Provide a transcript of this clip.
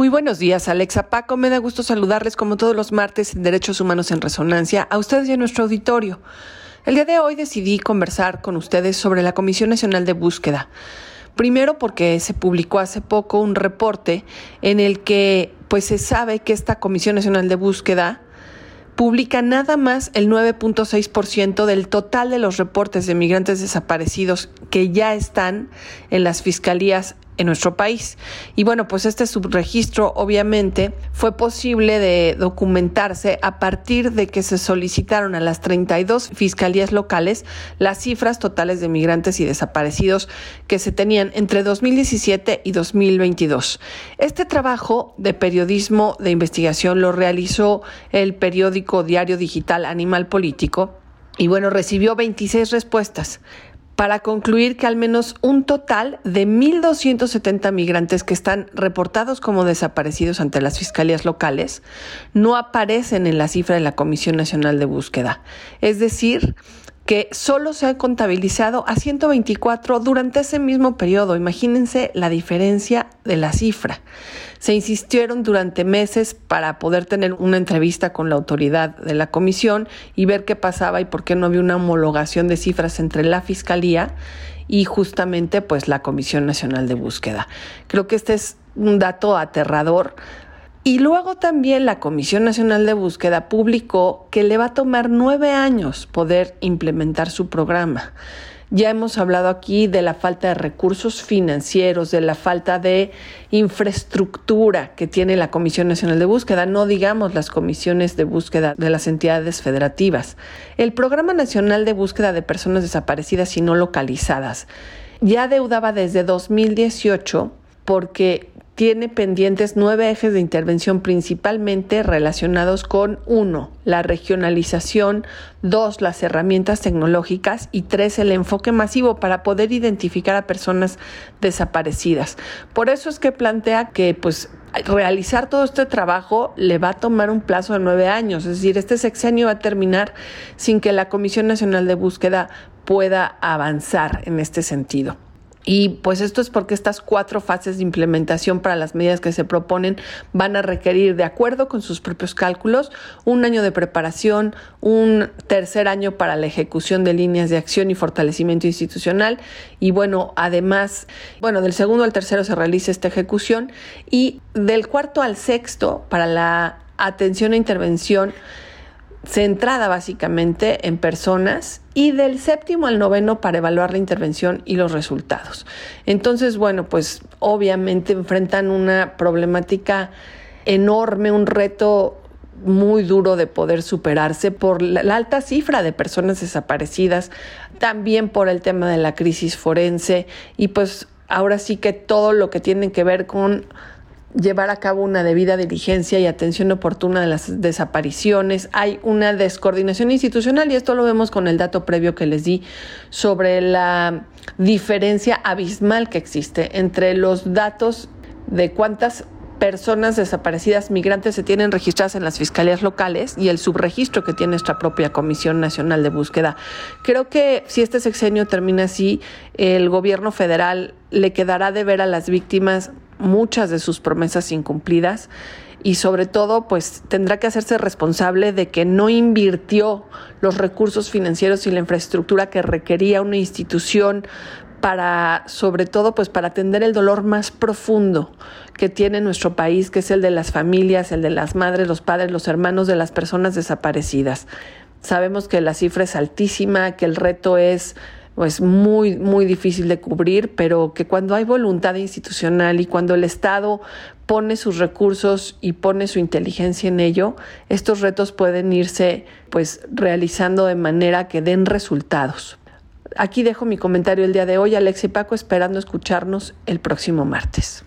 Muy buenos días, Alexa Paco. Me da gusto saludarles como todos los martes en Derechos Humanos en Resonancia a ustedes y a nuestro auditorio. El día de hoy decidí conversar con ustedes sobre la Comisión Nacional de Búsqueda. Primero porque se publicó hace poco un reporte en el que pues se sabe que esta Comisión Nacional de Búsqueda publica nada más el 9.6% del total de los reportes de migrantes desaparecidos que ya están en las fiscalías en nuestro país. Y bueno, pues este subregistro obviamente fue posible de documentarse a partir de que se solicitaron a las 32 fiscalías locales las cifras totales de migrantes y desaparecidos que se tenían entre 2017 y 2022. Este trabajo de periodismo de investigación lo realizó el periódico diario digital Animal Político y bueno, recibió 26 respuestas para concluir que al menos un total de 1.270 migrantes que están reportados como desaparecidos ante las fiscalías locales no aparecen en la cifra de la Comisión Nacional de Búsqueda. Es decir, que solo se ha contabilizado a 124 durante ese mismo periodo. Imagínense la diferencia de la cifra. Se insistieron durante meses para poder tener una entrevista con la autoridad de la comisión y ver qué pasaba y por qué no había una homologación de cifras entre la Fiscalía y justamente pues la Comisión Nacional de Búsqueda. Creo que este es un dato aterrador y luego también la Comisión Nacional de Búsqueda publicó que le va a tomar nueve años poder implementar su programa. Ya hemos hablado aquí de la falta de recursos financieros, de la falta de infraestructura que tiene la Comisión Nacional de Búsqueda, no digamos las comisiones de búsqueda de las entidades federativas. El Programa Nacional de Búsqueda de Personas Desaparecidas y No Localizadas ya deudaba desde 2018 porque tiene pendientes nueve ejes de intervención principalmente relacionados con uno, la regionalización, dos, las herramientas tecnológicas y tres, el enfoque masivo para poder identificar a personas desaparecidas. Por eso es que plantea que pues realizar todo este trabajo le va a tomar un plazo de nueve años, es decir, este sexenio va a terminar sin que la Comisión Nacional de Búsqueda pueda avanzar en este sentido. Y pues esto es porque estas cuatro fases de implementación para las medidas que se proponen van a requerir, de acuerdo con sus propios cálculos, un año de preparación, un tercer año para la ejecución de líneas de acción y fortalecimiento institucional. Y bueno, además, bueno, del segundo al tercero se realiza esta ejecución y del cuarto al sexto para la atención e intervención centrada básicamente en personas y del séptimo al noveno para evaluar la intervención y los resultados. Entonces, bueno, pues obviamente enfrentan una problemática enorme, un reto muy duro de poder superarse por la, alta cifra de personas desaparecidas, también por el tema de la crisis forense y pues ahora sí que todo lo que tiene que ver con llevar a cabo una debida diligencia y atención oportuna de las desapariciones. Hay una descoordinación institucional y esto lo vemos con el dato previo que les di sobre la diferencia abismal que existe entre los datos de cuántas personas desaparecidas migrantes se tienen registradas en las fiscalías locales y el subregistro que tiene nuestra propia Comisión Nacional de Búsqueda. Creo que si este sexenio termina así, el gobierno federal le quedará de ver a las víctimas muchas de sus promesas incumplidas y sobre todo pues tendrá que hacerse responsable de que no invirtió los recursos financieros y la infraestructura que requería una institución para sobre todo pues para atender el dolor más profundo que tiene nuestro país, que es el de las familias, el de las madres, los padres, los hermanos de las personas desaparecidas. Sabemos que la cifra es altísima, que el reto es pues muy, muy difícil de cubrir, pero que cuando hay voluntad institucional y cuando el Estado pone sus recursos y pone su inteligencia en ello, estos retos pueden irse pues realizando de manera que den resultados. Aquí dejo mi comentario el día de hoy, Alex y Paco, esperando escucharnos el próximo martes.